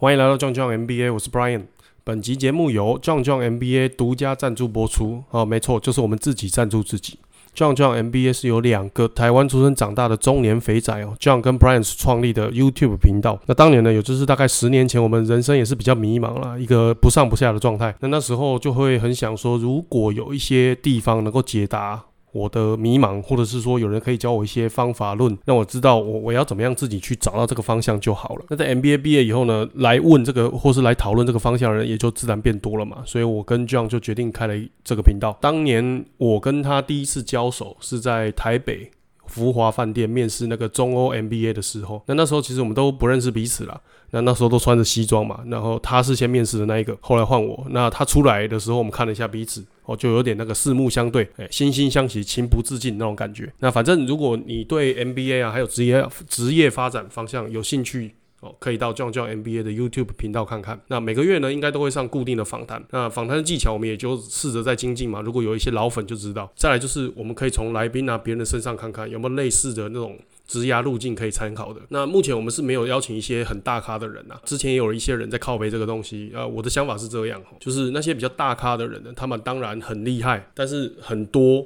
欢迎来到壮壮 MBA，我是 Brian。本集节目由壮壮 MBA 独家赞助播出。哦，没错，就是我们自己赞助自己。壮壮 MBA 是由两个台湾出生长大的中年肥仔哦，John 跟 Brian 创立的 YouTube 频道。那当年呢，也就是大概十年前，我们人生也是比较迷茫啦，一个不上不下的状态。那那时候就会很想说，如果有一些地方能够解答。我的迷茫，或者是说有人可以教我一些方法论，让我知道我我要怎么样自己去找到这个方向就好了。那在 MBA 毕业以后呢，来问这个或是来讨论这个方向的人也就自然变多了嘛。所以我跟 John 就决定开了这个频道。当年我跟他第一次交手是在台北福华饭店面试那个中欧 MBA 的时候，那那时候其实我们都不认识彼此啦。那那时候都穿着西装嘛，然后他是先面试的那一个，后来换我。那他出来的时候，我们看了一下彼此，哦，就有点那个四目相对，哎，惺惺相惜，情不自禁那种感觉。那反正如果你对 MBA 啊，还有职业职业发展方向有兴趣，哦，可以到 John John MBA 的 YouTube 频道看看。那每个月呢，应该都会上固定的访谈。那访谈的技巧，我们也就试着在精进嘛。如果有一些老粉就知道。再来就是我们可以从来宾啊别人的身上看看有没有类似的那种。职涯路径可以参考的。那目前我们是没有邀请一些很大咖的人啊。之前也有一些人在靠背这个东西。呃，我的想法是这样，就是那些比较大咖的人呢，他们当然很厉害，但是很多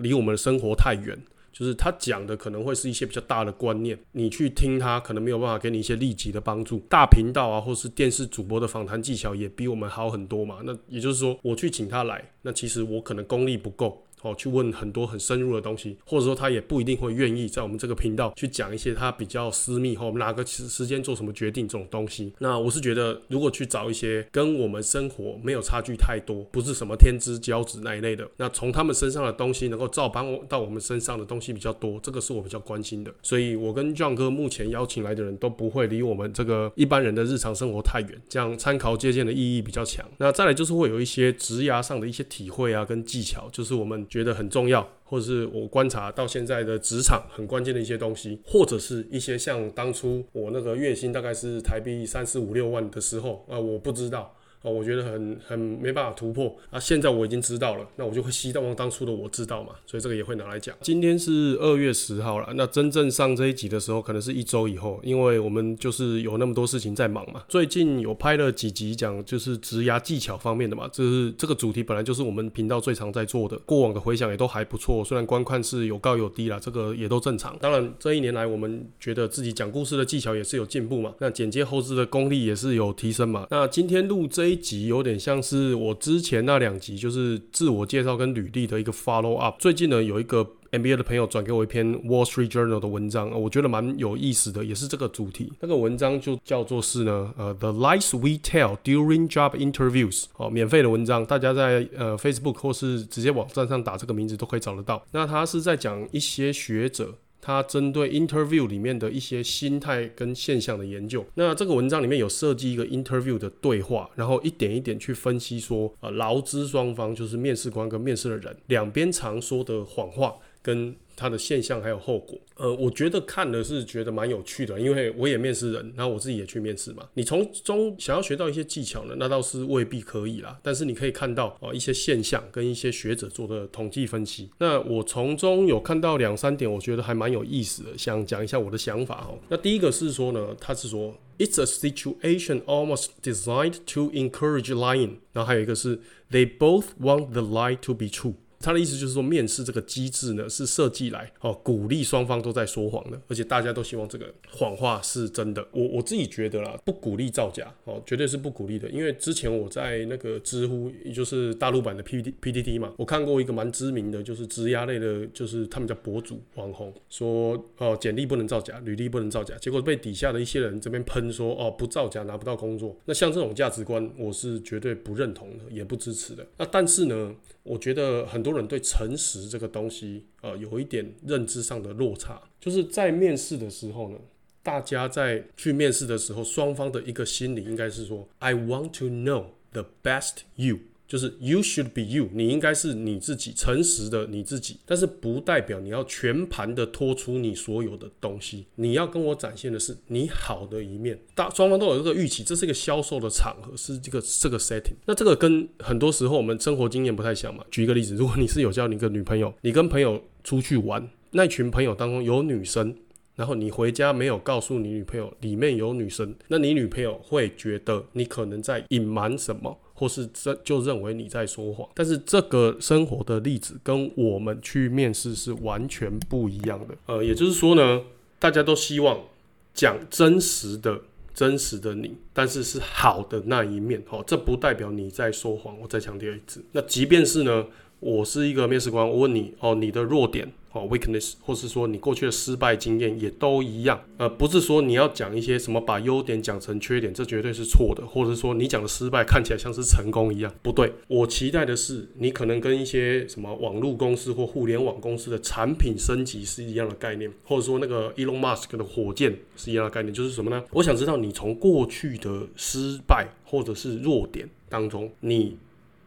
离我们的生活太远。就是他讲的可能会是一些比较大的观念，你去听他可能没有办法给你一些立即的帮助。大频道啊，或是电视主播的访谈技巧也比我们好很多嘛。那也就是说，我去请他来，那其实我可能功力不够。哦，去问很多很深入的东西，或者说他也不一定会愿意在我们这个频道去讲一些他比较私密或哪个时时间做什么决定这种东西。那我是觉得，如果去找一些跟我们生活没有差距太多，不是什么天之骄子那一类的，那从他们身上的东西能够照搬到我们身上的东西比较多，这个是我比较关心的。所以我跟 John 哥目前邀请来的人都不会离我们这个一般人的日常生活太远，这样参考借鉴的意义比较强。那再来就是会有一些职涯上的一些体会啊，跟技巧，就是我们。觉得很重要，或者是我观察到现在的职场很关键的一些东西，或者是一些像当初我那个月薪大概是台币三四五六万的时候，啊，我不知道。哦，我觉得很很没办法突破啊！现在我已经知道了，那我就会希望当初的我知道嘛，所以这个也会拿来讲。今天是二月十号了，那真正上这一集的时候，可能是一周以后，因为我们就是有那么多事情在忙嘛。最近有拍了几集讲就是植牙技巧方面的嘛，这是这个主题本来就是我们频道最常在做的，过往的回响也都还不错，虽然观看是有高有低啦，这个也都正常。当然这一年来，我们觉得自己讲故事的技巧也是有进步嘛，那剪接后置的功力也是有提升嘛。那今天录这一。集有点像是我之前那两集，就是自我介绍跟履历的一个 follow up。最近呢，有一个 MBA 的朋友转给我一篇 Wall Street Journal 的文章，我觉得蛮有意思的，也是这个主题。那个文章就叫做是呢，呃，The lies we tell during job interviews。哦，免费的文章，大家在呃 Facebook 或是直接网站上打这个名字都可以找得到。那他是在讲一些学者。他针对 interview 里面的一些心态跟现象的研究，那这个文章里面有设计一个 interview 的对话，然后一点一点去分析说，呃，劳资双方就是面试官跟面试的人两边常说的谎话跟。它的现象还有后果，呃，我觉得看的是觉得蛮有趣的，因为我也面试人，然后我自己也去面试嘛。你从中想要学到一些技巧呢，那倒是未必可以啦。但是你可以看到啊一些现象跟一些学者做的统计分析。那我从中有看到两三点，我觉得还蛮有意思的，想讲一下我的想法哦。那第一个是说呢，他是说 It's a situation almost designed to encourage lying，然后还有一个是 They both want the lie to be true。他的意思就是说，面试这个机制呢，是设计来哦鼓励双方都在说谎的，而且大家都希望这个谎话是真的。我我自己觉得啦，不鼓励造假哦，绝对是不鼓励的。因为之前我在那个知乎，也就是大陆版的 P D P D D 嘛，我看过一个蛮知名的，就是职压类的，就是他们叫博主网红，说哦简历不能造假，履历不能造假，结果被底下的一些人这边喷说哦不造假拿不到工作。那像这种价值观，我是绝对不认同的，也不支持的。那但是呢？我觉得很多人对诚实这个东西，呃，有一点认知上的落差。就是在面试的时候呢，大家在去面试的时候，双方的一个心理应该是说：“I want to know the best you。”就是 you should be you，你应该是你自己，诚实的你自己。但是不代表你要全盘的托出你所有的东西，你要跟我展现的是你好的一面。大双方都有这个预期，这是一个销售的场合，是这个这个 setting。那这个跟很多时候我们生活经验不太像嘛。举一个例子，如果你是有交你一个女朋友，你跟朋友出去玩，那群朋友当中有女生。然后你回家没有告诉你女朋友里面有女生，那你女朋友会觉得你可能在隐瞒什么，或是这就认为你在说谎。但是这个生活的例子跟我们去面试是完全不一样的。呃，也就是说呢，大家都希望讲真实的。真实的你，但是是好的那一面，哦，这不代表你在说谎。我再强调一次，那即便是呢，我是一个面试官，我问你，哦，你的弱点。哦，weakness，或是说你过去的失败经验也都一样，呃，不是说你要讲一些什么把优点讲成缺点，这绝对是错的，或者说你讲的失败看起来像是成功一样，不对。我期待的是你可能跟一些什么网络公司或互联网公司的产品升级是一样的概念，或者说那个 Elon Musk 的火箭是一样的概念，就是什么呢？我想知道你从过去的失败或者是弱点当中，你。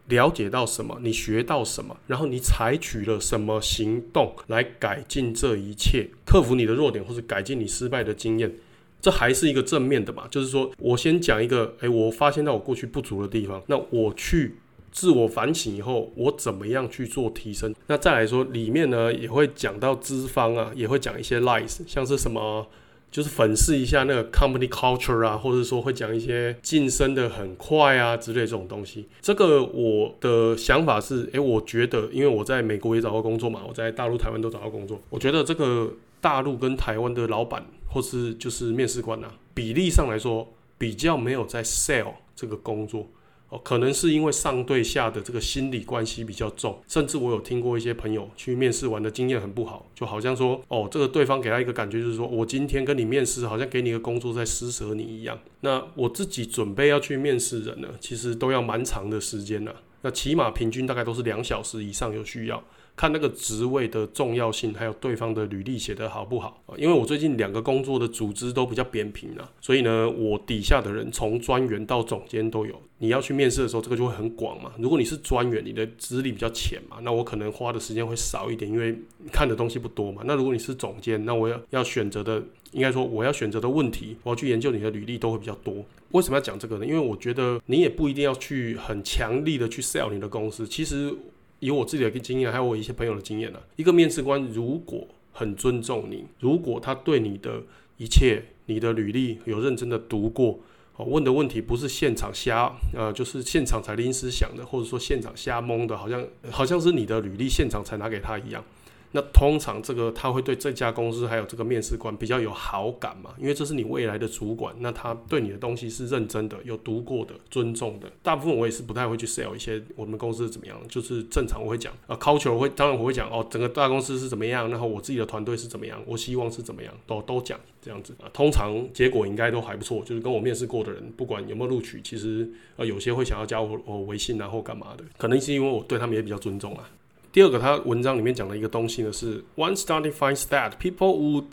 了解到什么，你学到什么，然后你采取了什么行动来改进这一切，克服你的弱点或者改进你失败的经验，这还是一个正面的嘛？就是说我先讲一个，诶，我发现到我过去不足的地方，那我去自我反省以后，我怎么样去做提升？那再来说里面呢，也会讲到资方啊，也会讲一些 lies，像是什么。就是粉饰一下那个 company culture 啊，或者说会讲一些晋升的很快啊之类这种东西。这个我的想法是，诶，我觉得，因为我在美国也找到工作嘛，我在大陆、台湾都找到工作。我觉得这个大陆跟台湾的老板或是就是面试官啊，比例上来说比较没有在 sell 这个工作。哦，可能是因为上对下的这个心理关系比较重，甚至我有听过一些朋友去面试完的经验很不好，就好像说，哦，这个对方给他一个感觉就是说，我今天跟你面试，好像给你一个工作在施舍你一样。那我自己准备要去面试人呢，其实都要蛮长的时间呢，那起码平均大概都是两小时以上有需要。看那个职位的重要性，还有对方的履历写得好不好啊？因为我最近两个工作的组织都比较扁平啊，所以呢，我底下的人从专员到总监都有。你要去面试的时候，这个就会很广嘛。如果你是专员，你的资历比较浅嘛，那我可能花的时间会少一点，因为看的东西不多嘛。那如果你是总监，那我要要选择的，应该说我要选择的问题，我要去研究你的履历都会比较多。为什么要讲这个呢？因为我觉得你也不一定要去很强力的去 sell 你的公司，其实。以我自己的经验，还有我一些朋友的经验呢，一个面试官如果很尊重你，如果他对你的一切、你的履历有认真的读过，哦，问的问题不是现场瞎，呃，就是现场才临时想的，或者说现场瞎蒙的，好像好像是你的履历现场才拿给他一样。那通常这个他会对这家公司还有这个面试官比较有好感嘛？因为这是你未来的主管，那他对你的东西是认真的、有读过的、尊重的。大部分我也是不太会去 sell 一些我们公司怎么样，就是正常我会讲啊，culture 会当然我会讲哦，整个大公司是怎么样，然后我自己的团队是怎么样，我希望是怎么样，都都讲这样子啊。通常结果应该都还不错，就是跟我面试过的人，不管有没有录取，其实呃有些会想要加我我微信然后干嘛的，可能是因为我对他们也比较尊重啊。第二个，他文章里面讲的一个东西呢，是 One study finds that people would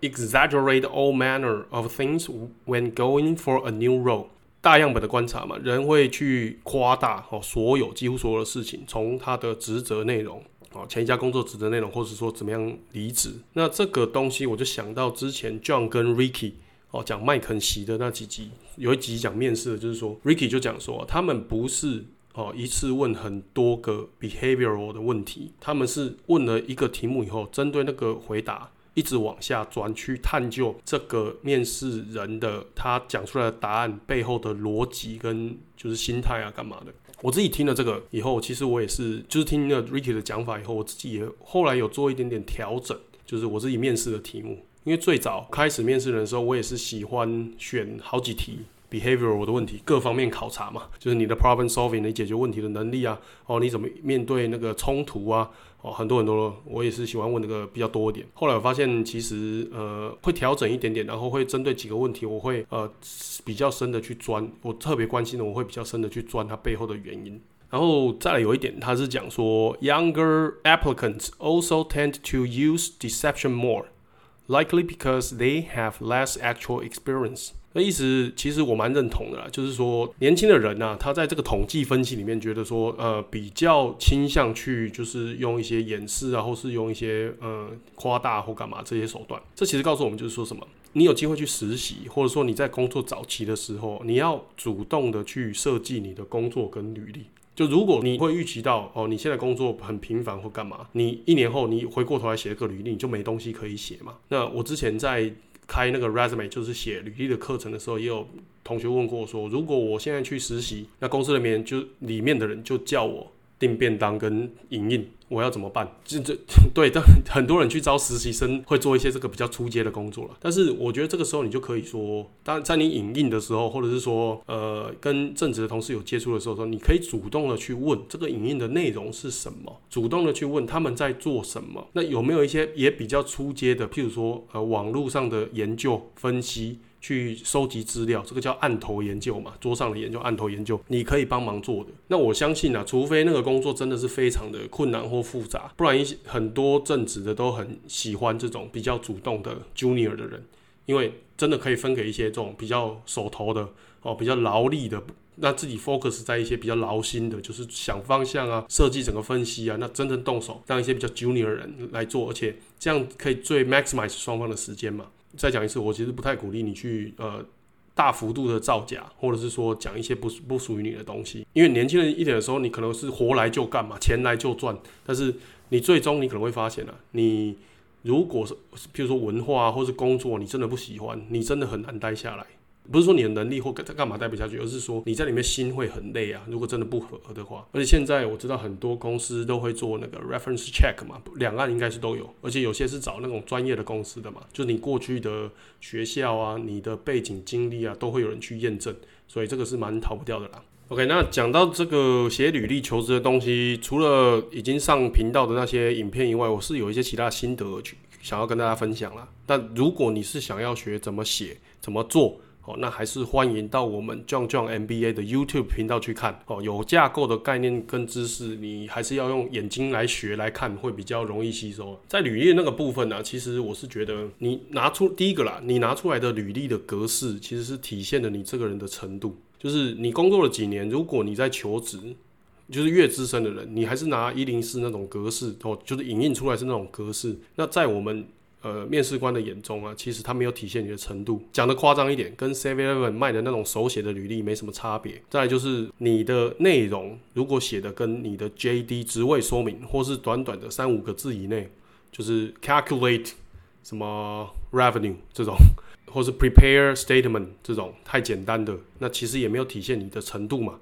exaggerate all manner of things when going for a new role。大样本的观察嘛，人会去夸大哦，所有几乎所有的事情，从他的职责内容哦，前一家工作职责内容，或者说怎么样离职。那这个东西，我就想到之前 John 跟 Ricky 哦讲麦肯锡的那几集，有一集讲面试的，就是说 Ricky 就讲说，他们不是。哦，一次问很多个 behavioral 的问题，他们是问了一个题目以后，针对那个回答一直往下钻，去探究这个面试人的他讲出来的答案背后的逻辑跟就是心态啊，干嘛的？我自己听了这个以后，其实我也是就是听了 Ricky 的讲法以后，我自己也后来有做一点点调整，就是我自己面试的题目，因为最早开始面试的时候，我也是喜欢选好几题。Behavioral 的问题，各方面考察嘛，就是你的 problem solving，你解决问题的能力啊，哦，你怎么面对那个冲突啊，哦，很多很多，我也是喜欢问那个比较多一点。后来我发现，其实呃会调整一点点，然后会针对几个问题，我会呃比较深的去钻，我特别关心的，我会比较深的去钻它背后的原因。然后再来有一点，他是讲说，younger applicants also tend to use deception more, likely because they have less actual experience. 那意思其实我蛮认同的啦，就是说年轻的人呢，他在这个统计分析里面觉得说，呃，比较倾向去就是用一些掩饰啊，或是用一些呃夸大或干嘛这些手段。这其实告诉我们就是说什么，你有机会去实习，或者说你在工作早期的时候，你要主动的去设计你的工作跟履历。就如果你会预期到哦，你现在工作很频繁或干嘛，你一年后你回过头来写个履历，你就没东西可以写嘛。那我之前在开那个 resume 就是写履历的课程的时候，也有同学问过说，如果我现在去实习，那公司里面就里面的人就叫我。订便当跟影印，我要怎么办？就 这 对，但 很多人去招实习生会做一些这个比较出阶的工作了。但是我觉得这个时候你就可以说，当在你影印的时候，或者是说呃跟正职的同事有接触的时候，说你可以主动的去问这个影印的内容是什么，主动的去问他们在做什么。那有没有一些也比较出阶的，譬如说呃网络上的研究分析？去收集资料，这个叫案头研究嘛，桌上的研究，案头研究，你可以帮忙做的。那我相信啊，除非那个工作真的是非常的困难或复杂，不然一些很多正职的都很喜欢这种比较主动的 junior 的人，因为真的可以分给一些这种比较手头的哦，比较劳力的，那自己 focus 在一些比较劳心的，就是想方向啊，设计整个分析啊，那真正动手让一些比较 junior 的人来做，而且这样可以最 maximize 双方的时间嘛。再讲一次，我其实不太鼓励你去呃大幅度的造假，或者是说讲一些不不属于你的东西。因为年轻人一点的时候，你可能是活来就干嘛，钱来就赚。但是你最终你可能会发现啊，你如果是譬如说文化或是工作，你真的不喜欢，你真的很难待下来。不是说你的能力或干干嘛待不下去，而是说你在里面心会很累啊。如果真的不合的话，而且现在我知道很多公司都会做那个 reference check 嘛，两岸应该是都有，而且有些是找那种专业的公司的嘛，就你过去的学校啊、你的背景经历啊，都会有人去验证，所以这个是蛮逃不掉的啦。OK，那讲到这个写履历求职的东西，除了已经上频道的那些影片以外，我是有一些其他心得去想要跟大家分享啦。但如果你是想要学怎么写、怎么做，哦，那还是欢迎到我们 John John MBA 的 YouTube 频道去看哦。有架构的概念跟知识，你还是要用眼睛来学来看，会比较容易吸收。在履历那个部分呢，其实我是觉得你拿出第一个啦，你拿出来的履历的格式，其实是体现了你这个人的程度。就是你工作了几年，如果你在求职，就是越资深的人，你还是拿一零四那种格式哦，就是影印出来是那种格式。那在我们呃，面试官的眼中啊，其实他没有体现你的程度。讲的夸张一点，跟 Seven Eleven 卖的那种手写的履历没什么差别。再就是你的内容，如果写的跟你的 JD 职位说明，或是短短的三五个字以内，就是 calculate 什么 revenue 这种，或是 prepare statement 这种太简单的，那其实也没有体现你的程度嘛。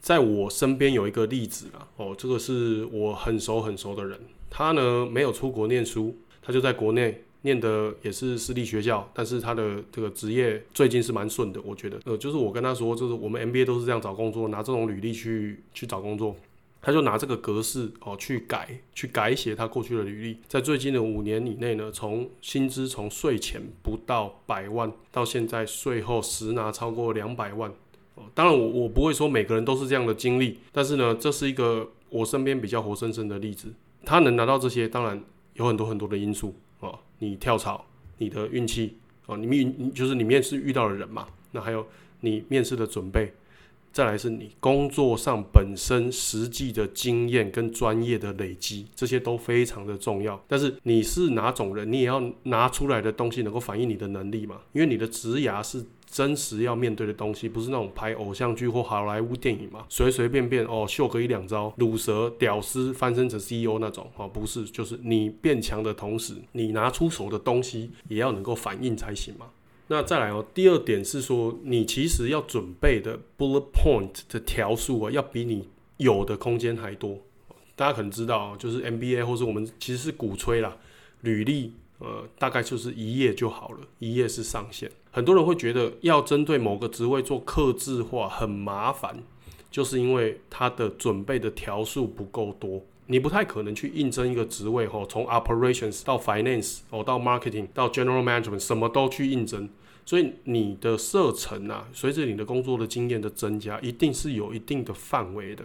在我身边有一个例子啊，哦，这个是我很熟很熟的人，他呢没有出国念书。他就在国内念的也是私立学校，但是他的这个职业最近是蛮顺的，我觉得。呃，就是我跟他说，就是我们 MBA 都是这样找工作，拿这种履历去去找工作。他就拿这个格式哦去改，去改写他过去的履历，在最近的五年以内呢，从薪资从税前不到百万，到现在税后实拿超过两百万。哦，当然我我不会说每个人都是这样的经历，但是呢，这是一个我身边比较活生生的例子。他能拿到这些，当然。有很多很多的因素啊，你跳槽，你的运气啊，你面就是你面试遇到的人嘛，那还有你面试的准备，再来是你工作上本身实际的经验跟专业的累积，这些都非常的重要。但是你是哪种人，你也要拿出来的东西能够反映你的能力嘛，因为你的职涯是。真实要面对的东西，不是那种拍偶像剧或好莱坞电影嘛？随随便便哦秀个一两招，卤蛇屌丝翻身成 CEO 那种哦，不是，就是你变强的同时，你拿出手的东西也要能够反应才行嘛。那再来哦，第二点是说，你其实要准备的 bullet point 的条数啊，要比你有的空间还多。大家可能知道，就是 MBA 或是我们其实是鼓吹啦，履历。呃，大概就是一页就好了，一页是上限。很多人会觉得要针对某个职位做刻字化很麻烦，就是因为它的准备的条数不够多。你不太可能去应征一个职位，吼，从 operations 到 finance，哦，到 marketing，到 general management，什么都去应征。所以你的射程啊，随着你的工作的经验的增加，一定是有一定的范围的。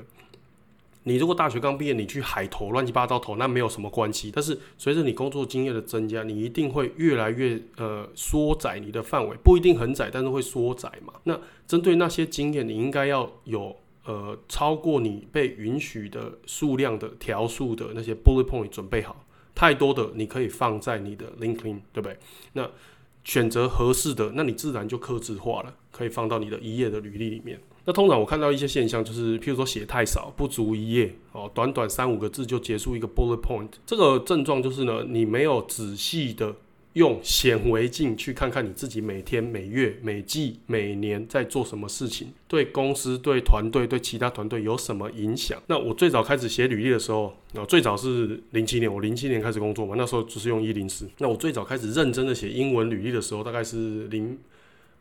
你如果大学刚毕业，你去海投乱七八糟投，那没有什么关系。但是随着你工作经验的增加，你一定会越来越呃缩窄你的范围，不一定很窄，但是会缩窄嘛。那针对那些经验，你应该要有呃超过你被允许的数量的条数的那些 bullet point 准备好。太多的你可以放在你的 LinkedIn，对不对？那选择合适的，那你自然就克制化了，可以放到你的一页的履历里面。那通常我看到一些现象，就是譬如说写太少，不足一页哦，短短三五个字就结束一个 bullet point，这个症状就是呢，你没有仔细的用显微镜去看看你自己每天、每月、每季、每年在做什么事情，对公司、对团队、对其他团队有什么影响。那我最早开始写履历的时候，啊，最早是零七年，我零七年开始工作嘛，那时候只是用一零四。那我最早开始认真的写英文履历的时候，大概是零。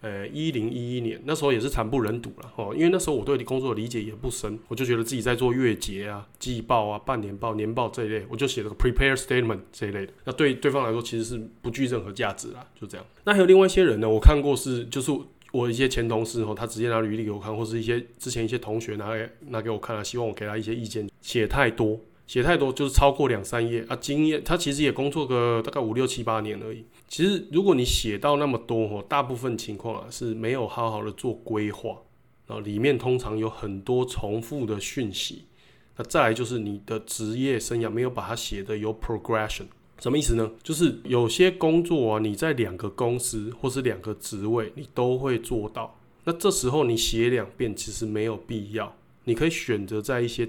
呃，一零一一年那时候也是惨不忍睹了哦，因为那时候我对工作的理解也不深，我就觉得自己在做月结啊、季报啊、半年报、年报这一类，我就写了个 prepare statement 这一类的。那对对方来说其实是不具任何价值啦，就这样。那还有另外一些人呢，我看过是就是我一些前同事哦，他直接拿履历给我看，或是一些之前一些同学拿来拿给我看啊，希望我给他一些意见，写太多。写太多就是超过两三页啊，经验他其实也工作个大概五六七八年而已。其实如果你写到那么多哦，大部分情况啊是没有好好的做规划，然后里面通常有很多重复的讯息。那再来就是你的职业生涯没有把它写的有 progression，什么意思呢？就是有些工作啊，你在两个公司或是两个职位你都会做到，那这时候你写两遍其实没有必要，你可以选择在一些。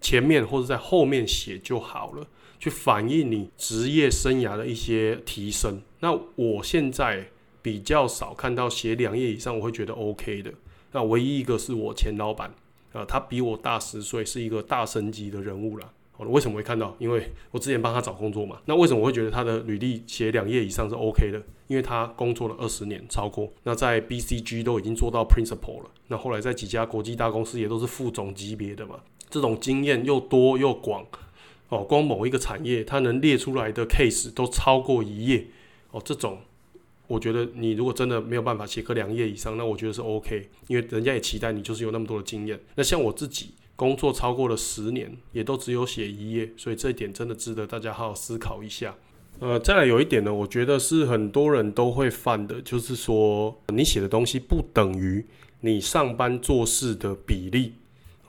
前面或者在后面写就好了，去反映你职业生涯的一些提升。那我现在比较少看到写两页以上，我会觉得 OK 的。那唯一一个是我前老板，啊，他比我大十岁，是一个大神级的人物了。好了，为什么会看到？因为我之前帮他找工作嘛。那为什么我会觉得他的履历写两页以上是 OK 的？因为他工作了二十年，超过。那在 BCG 都已经做到 Principal 了。那后来在几家国际大公司也都是副总级别的嘛。这种经验又多又广，哦，光某一个产业，它能列出来的 case 都超过一页，哦，这种，我觉得你如果真的没有办法写个两页以上，那我觉得是 OK，因为人家也期待你就是有那么多的经验。那像我自己工作超过了十年，也都只有写一页，所以这一点真的值得大家好好思考一下。呃，再来有一点呢，我觉得是很多人都会犯的，就是说你写的东西不等于你上班做事的比例。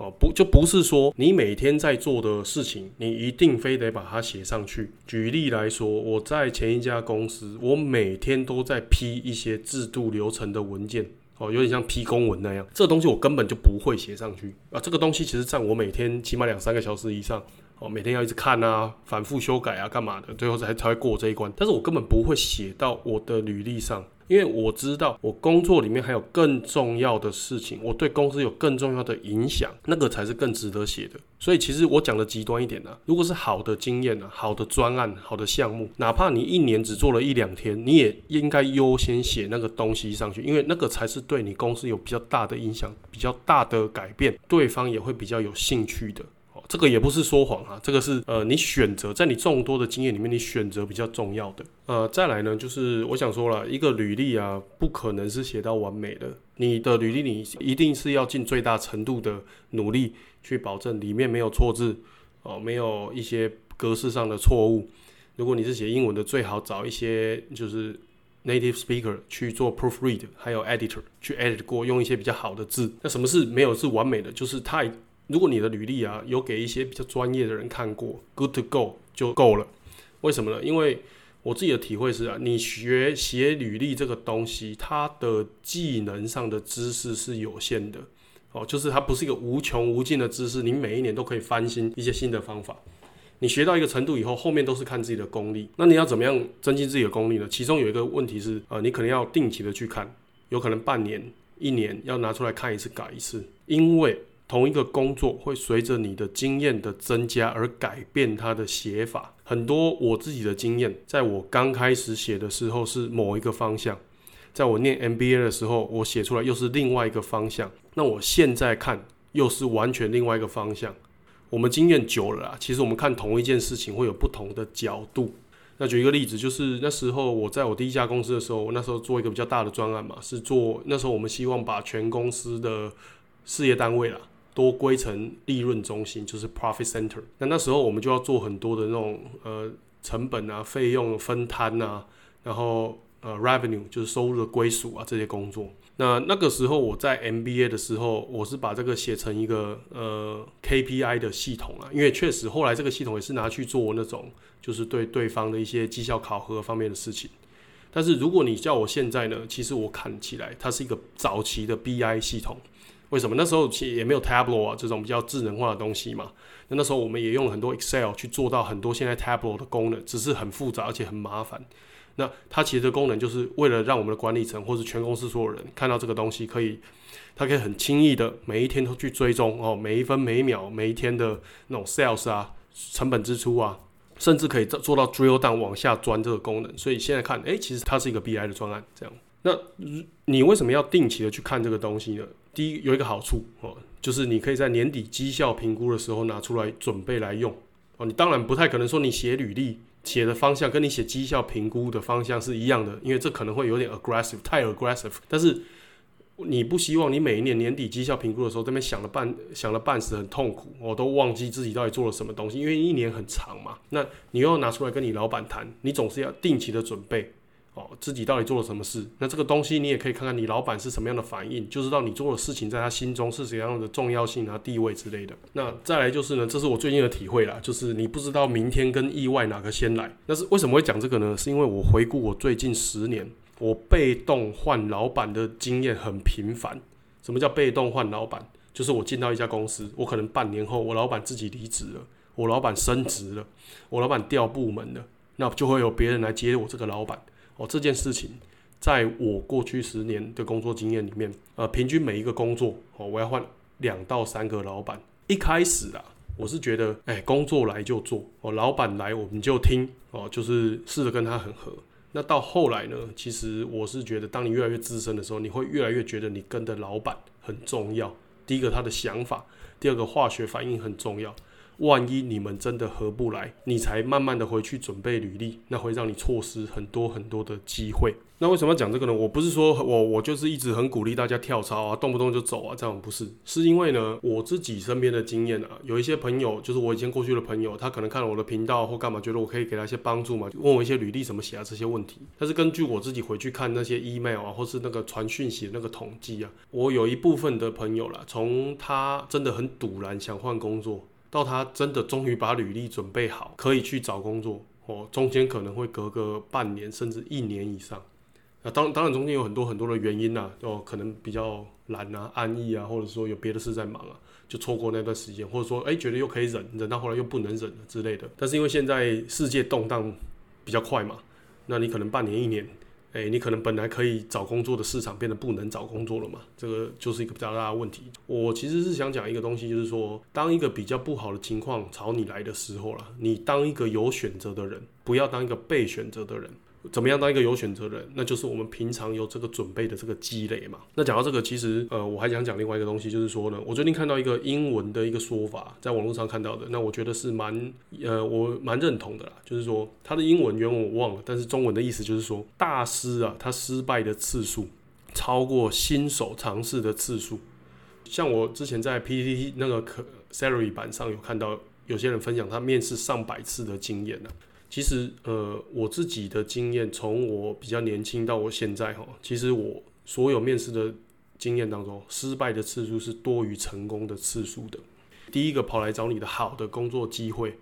哦，不就不是说你每天在做的事情，你一定非得把它写上去。举例来说，我在前一家公司，我每天都在批一些制度流程的文件，哦，有点像批公文那样。这东西我根本就不会写上去啊。这个东西其实占我每天起码两三个小时以上，哦，每天要一直看啊，反复修改啊，干嘛的，最后才才会过这一关。但是我根本不会写到我的履历上。因为我知道我工作里面还有更重要的事情，我对公司有更重要的影响，那个才是更值得写的。所以其实我讲的极端一点呢，如果是好的经验呢，好的专案、好的项目，哪怕你一年只做了一两天，你也应该优先写那个东西上去，因为那个才是对你公司有比较大的影响、比较大的改变，对方也会比较有兴趣的。这个也不是说谎啊，这个是呃，你选择在你众多的经验里面，你选择比较重要的。呃，再来呢，就是我想说了一个履历啊，不可能是写到完美的。你的履历你一定是要尽最大程度的努力去保证里面没有错字哦，没有一些格式上的错误。如果你是写英文的，最好找一些就是 native speaker 去做 proofread，还有 editor 去 edit 过，用一些比较好的字。那什么是没有是完美的？就是太。如果你的履历啊有给一些比较专业的人看过，good to go 就够了。为什么呢？因为我自己的体会是啊，你学写履历这个东西，它的技能上的知识是有限的哦，就是它不是一个无穷无尽的知识，你每一年都可以翻新一些新的方法。你学到一个程度以后，后面都是看自己的功力。那你要怎么样增进自己的功力呢？其中有一个问题是，呃，你可能要定期的去看，有可能半年、一年要拿出来看一次、改一次，因为。同一个工作会随着你的经验的增加而改变它的写法。很多我自己的经验，在我刚开始写的时候是某一个方向，在我念 MBA 的时候，我写出来又是另外一个方向。那我现在看又是完全另外一个方向。我们经验久了啊，其实我们看同一件事情会有不同的角度。那举一个例子，就是那时候我在我第一家公司的时候，我那时候做一个比较大的专案嘛，是做那时候我们希望把全公司的事业单位啦。多归成利润中心，就是 profit center。那那时候我们就要做很多的那种呃成本啊、费用分摊啊，然后呃 revenue 就是收入的归属啊这些工作。那那个时候我在 MBA 的时候，我是把这个写成一个呃 KPI 的系统啊，因为确实后来这个系统也是拿去做那种就是对对方的一些绩效考核方面的事情。但是如果你叫我现在呢，其实我看起来它是一个早期的 BI 系统。为什么那时候其实也没有 Tableau 啊这种比较智能化的东西嘛？那那时候我们也用了很多 Excel 去做到很多现在 Tableau 的功能，只是很复杂而且很麻烦。那它其实的功能就是为了让我们的管理层或者全公司所有人看到这个东西，可以，它可以很轻易的每一天都去追踪哦，每一分每一秒每一天的那种 sales 啊，成本支出啊，甚至可以做到 drill down 往下钻这个功能。所以现在看，诶，其实它是一个 BI 的专案这样。那你为什么要定期的去看这个东西呢？第一有一个好处哦，就是你可以在年底绩效评估的时候拿出来准备来用哦。你当然不太可能说你写履历写的方向跟你写绩效评估的方向是一样的，因为这可能会有点 aggressive，太 aggressive。但是你不希望你每一年年底绩效评估的时候这边想了半想了半死很痛苦，我都忘记自己到底做了什么东西，因为一年很长嘛。那你又要拿出来跟你老板谈，你总是要定期的准备。自己到底做了什么事？那这个东西你也可以看看你老板是什么样的反应，就知道你做的事情在他心中是怎样的重要性啊、地位之类的。那再来就是呢，这是我最近的体会啦，就是你不知道明天跟意外哪个先来。那是为什么会讲这个呢？是因为我回顾我最近十年，我被动换老板的经验很频繁。什么叫被动换老板？就是我进到一家公司，我可能半年后我老板自己离职了，我老板升职了，我老板调部门了，那就会有别人来接我这个老板。哦，这件事情，在我过去十年的工作经验里面，呃，平均每一个工作，哦，我要换两到三个老板。一开始啊，我是觉得，哎，工作来就做，哦，老板来我们就听，哦，就是试着跟他很合。那到后来呢，其实我是觉得，当你越来越资深的时候，你会越来越觉得你跟的老板很重要。第一个他的想法，第二个化学反应很重要。万一你们真的合不来，你才慢慢的回去准备履历，那会让你错失很多很多的机会。那为什么要讲这个呢？我不是说我我就是一直很鼓励大家跳槽啊，动不动就走啊，这样不是，是因为呢我自己身边的经验啊，有一些朋友，就是我以前过去的朋友，他可能看了我的频道或干嘛，觉得我可以给他一些帮助嘛，问我一些履历怎么写啊这些问题。但是根据我自己回去看那些 email 啊，或是那个传讯息的那个统计啊，我有一部分的朋友啦，从他真的很堵然想换工作。到他真的终于把履历准备好，可以去找工作哦，中间可能会隔个半年甚至一年以上。那当当然中间有很多很多的原因呐，哦，可能比较懒啊、安逸啊，或者说有别的事在忙啊，就错过那段时间，或者说哎觉得又可以忍，忍到后来又不能忍了之类的。但是因为现在世界动荡比较快嘛，那你可能半年一年。哎，你可能本来可以找工作的市场变得不能找工作了嘛？这个就是一个比较大的问题。我其实是想讲一个东西，就是说，当一个比较不好的情况朝你来的时候了，你当一个有选择的人，不要当一个被选择的人。怎么样当一个有选择的人？那就是我们平常有这个准备的这个积累嘛。那讲到这个，其实呃，我还想讲另外一个东西，就是说呢，我最近看到一个英文的一个说法，在网络上看到的，那我觉得是蛮呃，我蛮认同的啦。就是说，它的英文原文我忘了，但是中文的意思就是说，大师啊，他失败的次数超过新手尝试的次数。像我之前在 PPT 那个可 Salary 版上有看到有些人分享他面试上百次的经验呢。其实，呃，我自己的经验，从我比较年轻到我现在哈，其实我所有面试的经验当中，失败的次数是多于成功的次数的。第一个跑来找你的好的工作机会，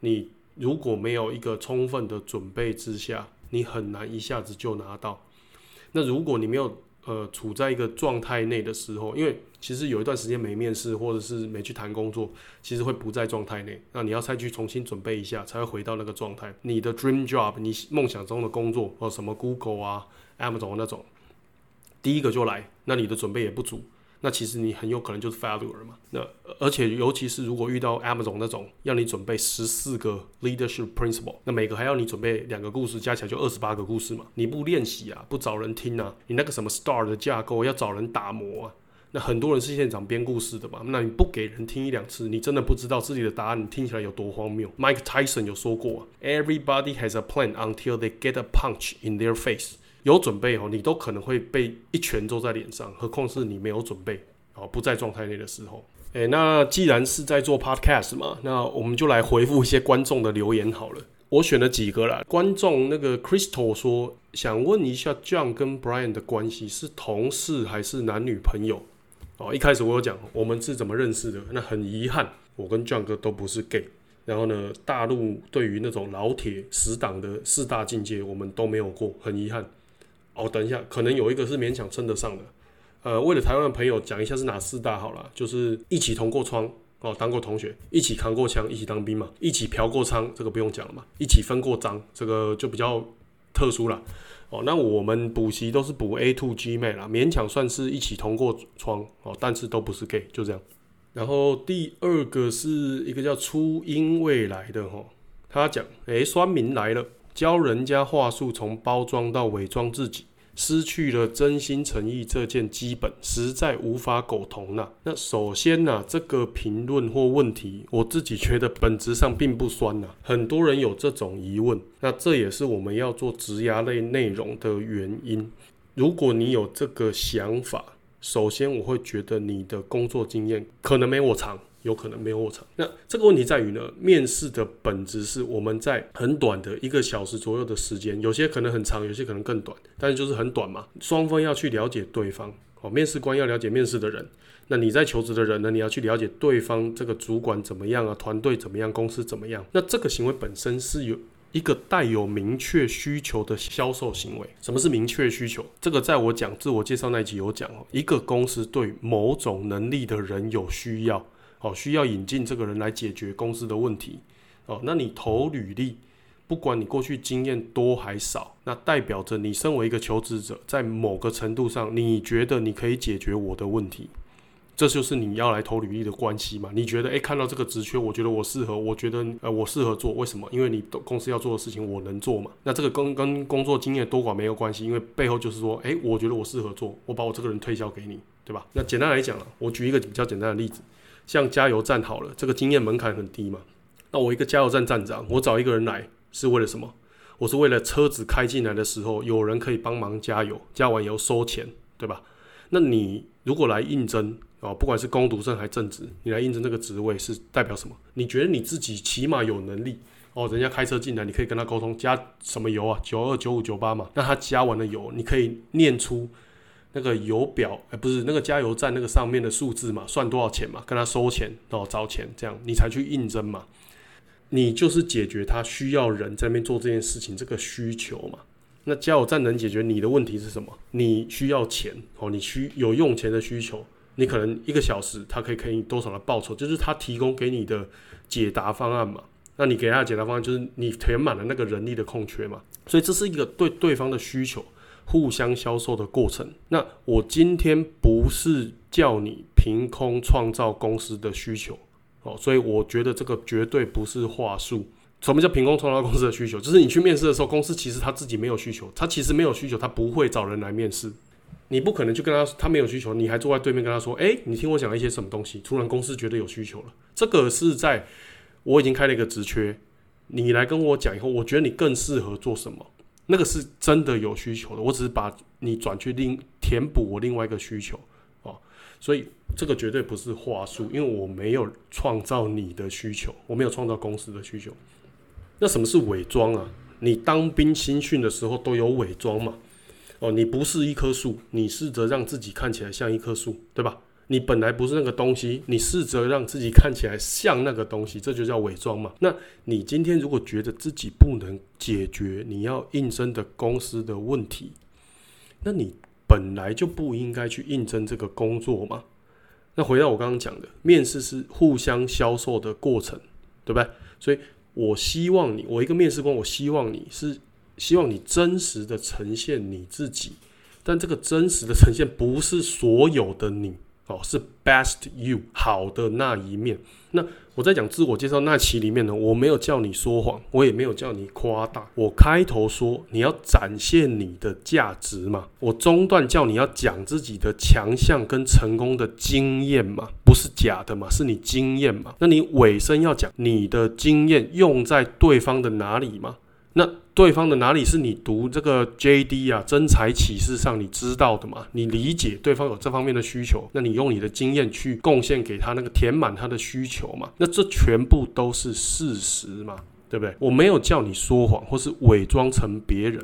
你如果没有一个充分的准备之下，你很难一下子就拿到。那如果你没有，呃，处在一个状态内的时候，因为其实有一段时间没面试或者是没去谈工作，其实会不在状态内。那你要再去重新准备一下，才会回到那个状态。你的 dream job，你梦想中的工作，或什么 Google 啊、Amazon 那种，第一个就来，那你的准备也不足。那其实你很有可能就是 failure 嘛。那而且尤其是如果遇到 Amazon 那种要你准备十四个 leadership principle，那每个还要你准备两个故事，加起来就二十八个故事嘛。你不练习啊，不找人听啊，你那个什么 star 的架构要找人打磨啊。那很多人是现场编故事的嘛。那你不给人听一两次，你真的不知道自己的答案听起来有多荒谬。Mike Tyson 有说过，Everybody has a plan until they get a punch in their face。有准备哦，你都可能会被一拳揍在脸上，何况是你没有准备哦，不在状态内的时候。诶，那既然是在做 podcast 嘛，那我们就来回复一些观众的留言好了。我选了几个啦，观众那个 Crystal 说，想问一下 John 跟 Brian 的关系是同事还是男女朋友？哦，一开始我有讲我们是怎么认识的，那很遗憾，我跟 John 哥都不是 gay。然后呢，大陆对于那种老铁死党的四大境界，我们都没有过，很遗憾。哦，等一下，可能有一个是勉强称得上的。呃，为了台湾的朋友讲一下是哪四大好了，就是一起同过窗哦，当过同学，一起扛过枪，一起当兵嘛，一起嫖过娼，这个不用讲了嘛，一起分过赃，这个就比较特殊了。哦，那我们补习都是补 A two G 妹啦，勉强算是一起同过窗哦，但是都不是 gay，就这样。然后第二个是一个叫初音未来的哈，他讲，诶，酸民来了，教人家话术，从包装到伪装自己，失去了真心诚意这件基本，实在无法苟同呐。那首先呢，这个评论或问题，我自己觉得本质上并不酸呐，很多人有这种疑问，那这也是我们要做职涯类内容的原因。如果你有这个想法，首先，我会觉得你的工作经验可能没我长，有可能没有我长。那这个问题在于呢，面试的本质是我们在很短的一个小时左右的时间，有些可能很长，有些可能更短，但是就是很短嘛。双方要去了解对方，哦，面试官要了解面试的人，那你在求职的人呢，你要去了解对方这个主管怎么样啊，团队怎么样，公司怎么样。那这个行为本身是有。一个带有明确需求的销售行为，什么是明确需求？这个在我讲自我介绍那一集有讲哦。一个公司对某种能力的人有需要，哦，需要引进这个人来解决公司的问题，哦，那你投履历，不管你过去经验多还少，那代表着你身为一个求职者，在某个程度上，你觉得你可以解决我的问题。这就是你要来投履历的关系嘛？你觉得，诶，看到这个职缺，我觉得我适合，我觉得，呃，我适合做，为什么？因为你公司要做的事情，我能做嘛？那这个跟跟工作经验多寡没有关系，因为背后就是说，诶，我觉得我适合做，我把我这个人推销给你，对吧？那简单来讲了，我举一个比较简单的例子，像加油站好了，这个经验门槛很低嘛。那我一个加油站站长，我找一个人来是为了什么？我是为了车子开进来的时候，有人可以帮忙加油，加完油收钱，对吧？那你如果来应征，哦，不管是攻读生还正职，你来应征这个职位是代表什么？你觉得你自己起码有能力哦？人家开车进来，你可以跟他沟通加什么油啊？九二九五九八嘛。那他加完了油，你可以念出那个油表，哎，不是那个加油站那个上面的数字嘛？算多少钱嘛？跟他收钱哦，找钱这样，你才去应征嘛。你就是解决他需要人在那边做这件事情这个需求嘛。那加油站能解决你的问题是什么？你需要钱哦，你需有用钱的需求。你可能一个小时，他可以给你多少的报酬？就是他提供给你的解答方案嘛。那你给他的解答方案就是你填满了那个人力的空缺嘛。所以这是一个对对方的需求互相销售的过程。那我今天不是叫你凭空创造公司的需求哦，所以我觉得这个绝对不是话术。什么叫凭空创造公司的需求？就是你去面试的时候，公司其实他自己没有需求，他其实没有需求，他不会找人来面试。你不可能去跟他，他没有需求，你还坐在对面跟他说：“哎，你听我讲一些什么东西？”突然公司觉得有需求了，这个是在我已经开了一个职缺，你来跟我讲以后，我觉得你更适合做什么？那个是真的有需求的，我只是把你转去另填补我另外一个需求哦，所以这个绝对不是话术，因为我没有创造你的需求，我没有创造公司的需求。那什么是伪装啊？你当兵新训的时候都有伪装嘛？哦，你不是一棵树，你试着让自己看起来像一棵树，对吧？你本来不是那个东西，你试着让自己看起来像那个东西，这就叫伪装嘛。那你今天如果觉得自己不能解决你要应征的公司的问题，那你本来就不应该去应征这个工作嘛。那回到我刚刚讲的，面试是互相销售的过程，对不对？所以我希望你，我一个面试官，我希望你是。希望你真实的呈现你自己，但这个真实的呈现不是所有的你哦，是 best you 好的那一面。那我在讲自我介绍那期里面呢，我没有叫你说谎，我也没有叫你夸大。我开头说你要展现你的价值嘛，我中段叫你要讲自己的强项跟成功的经验嘛，不是假的嘛，是你经验嘛。那你尾声要讲你的经验用在对方的哪里嘛？那对方的哪里是你读这个 JD 啊？真才启示上你知道的嘛？你理解对方有这方面的需求，那你用你的经验去贡献给他，那个填满他的需求嘛？那这全部都是事实嘛？对不对？我没有叫你说谎或是伪装成别人，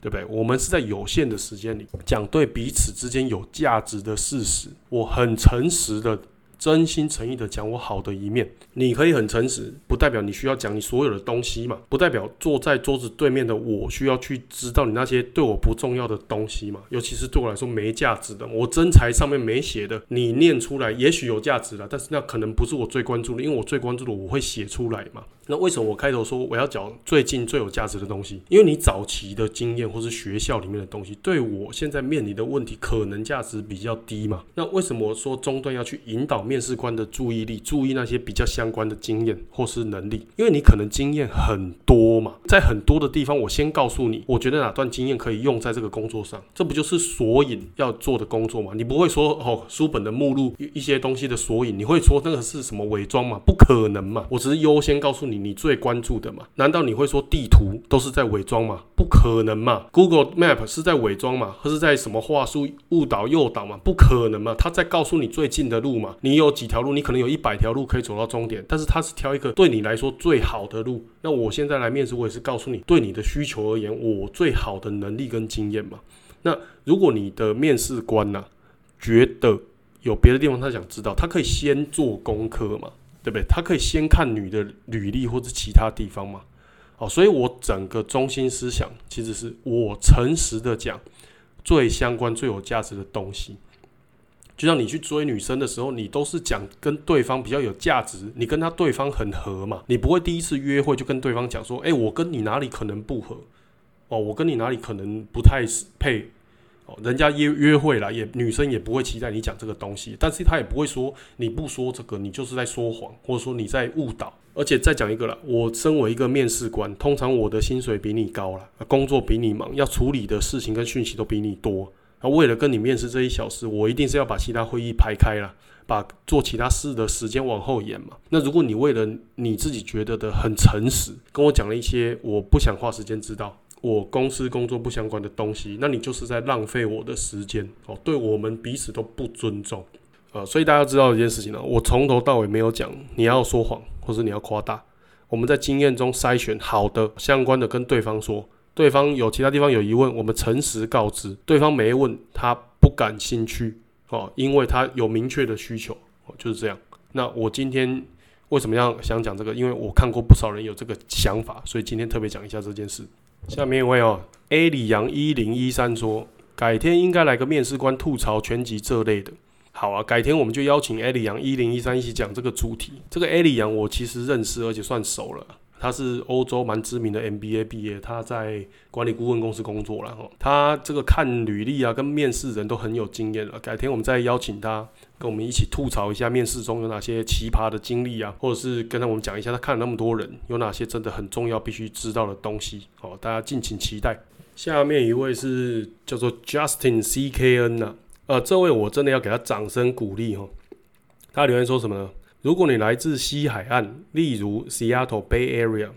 对不对？我们是在有限的时间里讲对彼此之间有价值的事实。我很诚实的真心诚意的讲我好的一面。你可以很诚实，不代表你需要讲你所有的东西嘛，不代表坐在桌子对面的我需要去知道你那些对我不重要的东西嘛，尤其是对我来说没价值的，我真材上面没写的，你念出来也许有价值了，但是那可能不是我最关注的，因为我最关注的我会写出来嘛。那为什么我开头说我要讲最近最有价值的东西？因为你早期的经验或是学校里面的东西，对我现在面临的问题可能价值比较低嘛。那为什么说中段要去引导面试官的注意力，注意那些比较相关的经验或是能力？因为你可能经验很多嘛，在很多的地方，我先告诉你，我觉得哪段经验可以用在这个工作上，这不就是索引要做的工作嘛？你不会说哦，书本的目录一些东西的索引，你会说那个是什么伪装吗？不可能嘛，我只是优先告诉你。你最关注的嘛？难道你会说地图都是在伪装吗？不可能嘛！Google Map 是在伪装嘛？或是在什么话术误导诱导嘛？不可能嘛！他在告诉你最近的路嘛？你有几条路？你可能有一百条路可以走到终点，但是他是挑一个对你来说最好的路。那我现在来面试，我也是告诉你，对你的需求而言，我最好的能力跟经验嘛。那如果你的面试官呢，觉得有别的地方他想知道，他可以先做功课嘛？对不对？他可以先看你的履历或者其他地方嘛？哦，所以我整个中心思想其实是我诚实的讲最相关、最有价值的东西。就像你去追女生的时候，你都是讲跟对方比较有价值，你跟他对方很合嘛？你不会第一次约会就跟对方讲说：“哎，我跟你哪里可能不合？哦，我跟你哪里可能不太配。”哦，人家约约会了，也女生也不会期待你讲这个东西，但是他也不会说你不说这个，你就是在说谎，或者说你在误导。而且再讲一个了，我身为一个面试官，通常我的薪水比你高了，工作比你忙，要处理的事情跟讯息都比你多。那为了跟你面试这一小时，我一定是要把其他会议排开了，把做其他事的时间往后延嘛。那如果你为了你自己觉得的很诚实，跟我讲了一些我不想花时间知道。我公司工作不相关的东西，那你就是在浪费我的时间哦，对我们彼此都不尊重呃，所以大家知道一件事情呢，我从头到尾没有讲你要说谎或是你要夸大，我们在经验中筛选好的相关的跟对方说，对方有其他地方有疑问，我们诚实告知对方没问他不感兴趣哦，因为他有明确的需求哦，就是这样。那我今天为什么要想讲这个？因为我看过不少人有这个想法，所以今天特别讲一下这件事。下面一位哦，A 李阳一零一三说，改天应该来个面试官吐槽全集这类的。好啊，改天我们就邀请 A 李阳一零一三一起讲这个主题。这个 A 李阳我其实认识，而且算熟了。他是欧洲蛮知名的 MBA 毕业，他在管理顾问公司工作了哈。他这个看履历啊，跟面试人都很有经验了。改天我们再邀请他，跟我们一起吐槽一下面试中有哪些奇葩的经历啊，或者是跟他我们讲一下他看了那么多人，有哪些真的很重要必须知道的东西。好，大家敬请期待。下面一位是叫做 Justin CKN 呐，呃，这位我真的要给他掌声鼓励哈。他留言说什么呢？如果你来自西海岸，例如 Seattle Bay Area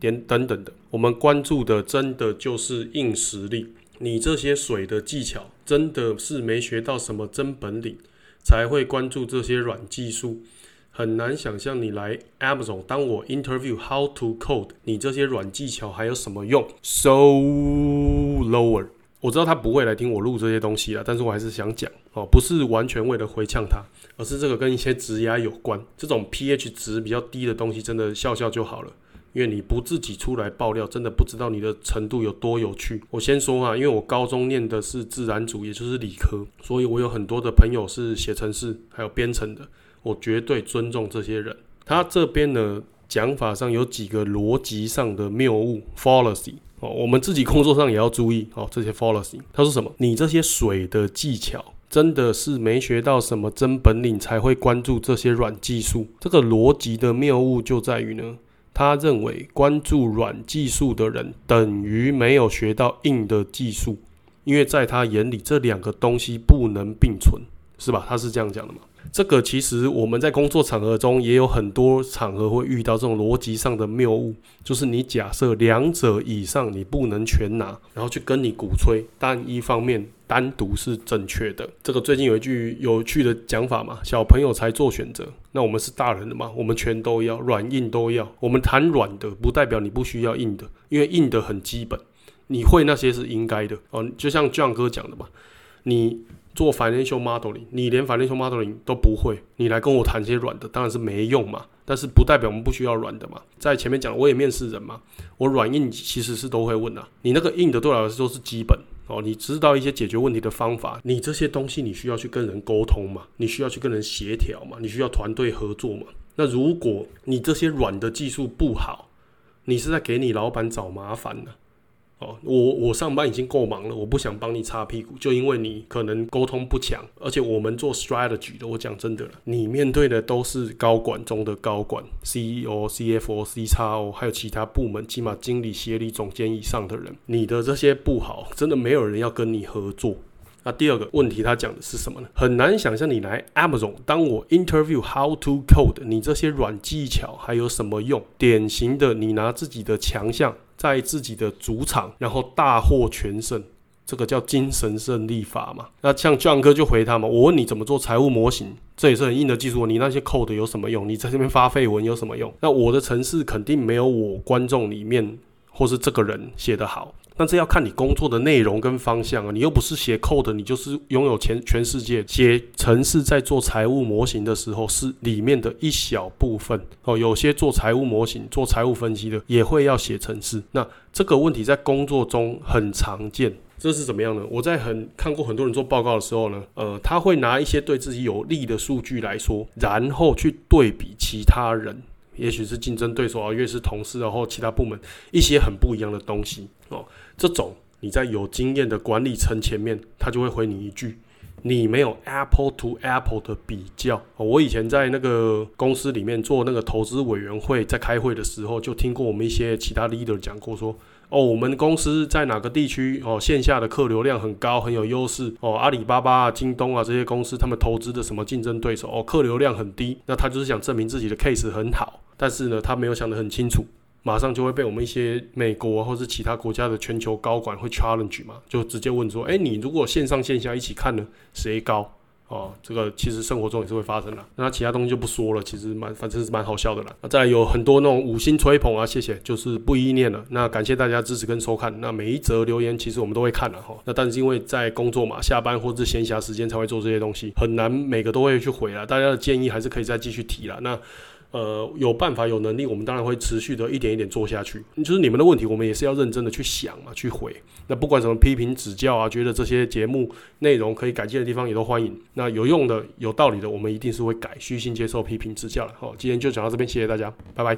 点等等的，我们关注的真的就是硬实力。你这些水的技巧，真的是没学到什么真本领，才会关注这些软技术。很难想象你来 Amazon 当我 interview how to code，你这些软技巧还有什么用？So lower。我知道他不会来听我录这些东西了，但是我还是想讲哦，不是完全为了回呛他，而是这个跟一些职压有关。这种 pH 值比较低的东西，真的笑笑就好了，因为你不自己出来爆料，真的不知道你的程度有多有趣。我先说啊，因为我高中念的是自然组，也就是理科，所以我有很多的朋友是写程式还有编程的，我绝对尊重这些人。他这边呢讲法上有几个逻辑上的谬误 fallacy。哦，我们自己工作上也要注意哦，这些 fallacy。他说什么？你这些水的技巧真的是没学到什么真本领才会关注这些软技术？这个逻辑的谬误就在于呢，他认为关注软技术的人等于没有学到硬的技术，因为在他眼里这两个东西不能并存，是吧？他是这样讲的吗？这个其实我们在工作场合中也有很多场合会遇到这种逻辑上的谬误，就是你假设两者以上你不能全拿，然后去跟你鼓吹，但一方面单独是正确的。这个最近有一句有趣的讲法嘛，小朋友才做选择，那我们是大人的嘛，我们全都要，软硬都要。我们谈软的，不代表你不需要硬的，因为硬的很基本，你会那些是应该的哦。就像壮哥讲的嘛，你。做 financial modeling，你连 financial modeling 都不会，你来跟我谈这些软的，当然是没用嘛。但是不代表我们不需要软的嘛。在前面讲，我也面试人嘛，我软硬其实是都会问啊。你那个硬的对我来说是基本哦，你知道一些解决问题的方法，你这些东西你需要去跟人沟通嘛，你需要去跟人协调嘛，你需要团队合作嘛。那如果你这些软的技术不好，你是在给你老板找麻烦呢？哦，我我上班已经够忙了，我不想帮你擦屁股，就因为你可能沟通不强，而且我们做 strategy 的，我讲真的了，你面对的都是高管中的高管，CEO、CFO、C 叉 O，还有其他部门，起码经理、协理、总监以上的人，你的这些不好，真的没有人要跟你合作。那第二个问题，他讲的是什么呢？很难想象你来 Amazon，当我 interview how to code，你这些软技巧还有什么用？典型的，你拿自己的强项。在自己的主场，然后大获全胜，这个叫精神胜利法嘛？那像 John 哥就回他嘛，我问你怎么做财务模型，这也是很硬的技术，你那些 code 有什么用？你在这边发废文有什么用？那我的城市肯定没有我观众里面或是这个人写得好。但这要看你工作的内容跟方向啊，你又不是写 code，你就是拥有全全世界。写城市在做财务模型的时候是里面的一小部分哦。有些做财务模型、做财务分析的也会要写城市。那这个问题在工作中很常见。这是怎么样呢？我在很看过很多人做报告的时候呢，呃，他会拿一些对自己有利的数据来说，然后去对比其他人。也许是竞争对手啊，越是同事，然后其他部门一些很不一样的东西哦。这种你在有经验的管理层前面，他就会回你一句：你没有 Apple to Apple 的比较。我以前在那个公司里面做那个投资委员会，在开会的时候，就听过我们一些其他 leader 讲过说：哦，我们公司在哪个地区哦，线下的客流量很高，很有优势哦。阿里巴巴啊、京东啊这些公司，他们投资的什么竞争对手哦，客流量很低。那他就是想证明自己的 case 很好。但是呢，他没有想得很清楚，马上就会被我们一些美国或是其他国家的全球高管会 challenge 嘛，就直接问说：，哎，你如果线上线下一起看呢，谁高？哦，这个其实生活中也是会发生的。那其他东西就不说了，其实蛮反正是蛮好笑的啦。那再有很多那种五星吹捧啊，谢谢，就是不一念了。那感谢大家支持跟收看。那每一则留言其实我们都会看的哈。那但是因为在工作嘛，下班或者闲暇时间才会做这些东西，很难每个都会去回啊。大家的建议还是可以再继续提了。那。呃，有办法、有能力，我们当然会持续的一点一点做下去。就是你们的问题，我们也是要认真的去想嘛，去回。那不管什么批评指教啊，觉得这些节目内容可以改进的地方，也都欢迎。那有用的、有道理的，我们一定是会改，虚心接受批评指教了。好，今天就讲到这边，谢谢大家，拜拜。